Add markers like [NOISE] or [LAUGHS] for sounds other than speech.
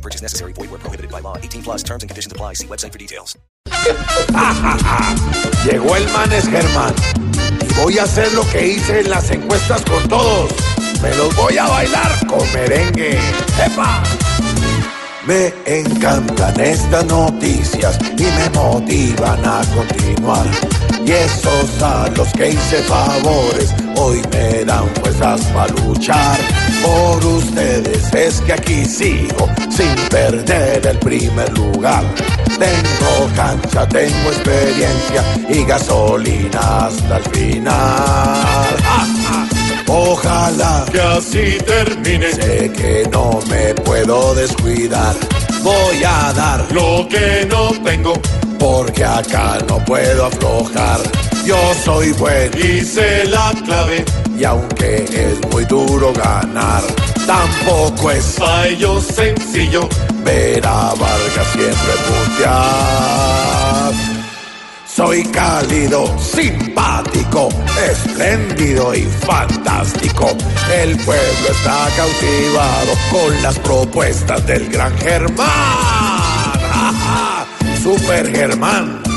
No purchase necessary. Void where prohibited by law. 18 plus terms and conditions apply. See website for details. [LAUGHS] Llegó el manes Germán. Y voy a hacer lo que hice en las encuestas con todos. Me los voy a bailar con merengue. ¡Epa! Me encantan estas noticias y me motivan a continuar. Y esos a los que hice favores hoy me dan fuerzas para luchar. Por ustedes es que aquí sigo sin perder el primer lugar. Tengo cancha, tengo experiencia y gasolina hasta el final. ¡Ja, ja! Ojalá que así termine Sé que no me puedo descuidar. Voy a dar lo que no tengo porque acá no puedo aflojar. Yo soy bueno y sé la clave. y aunque es muy duro ganar, tampoco es Fallo sencillo, ver a Vargas siempre puntear. Soy cálido, simpático, espléndido y fantástico. El pueblo está cautivado con las propuestas del gran Germán. [LAUGHS] Super Germán.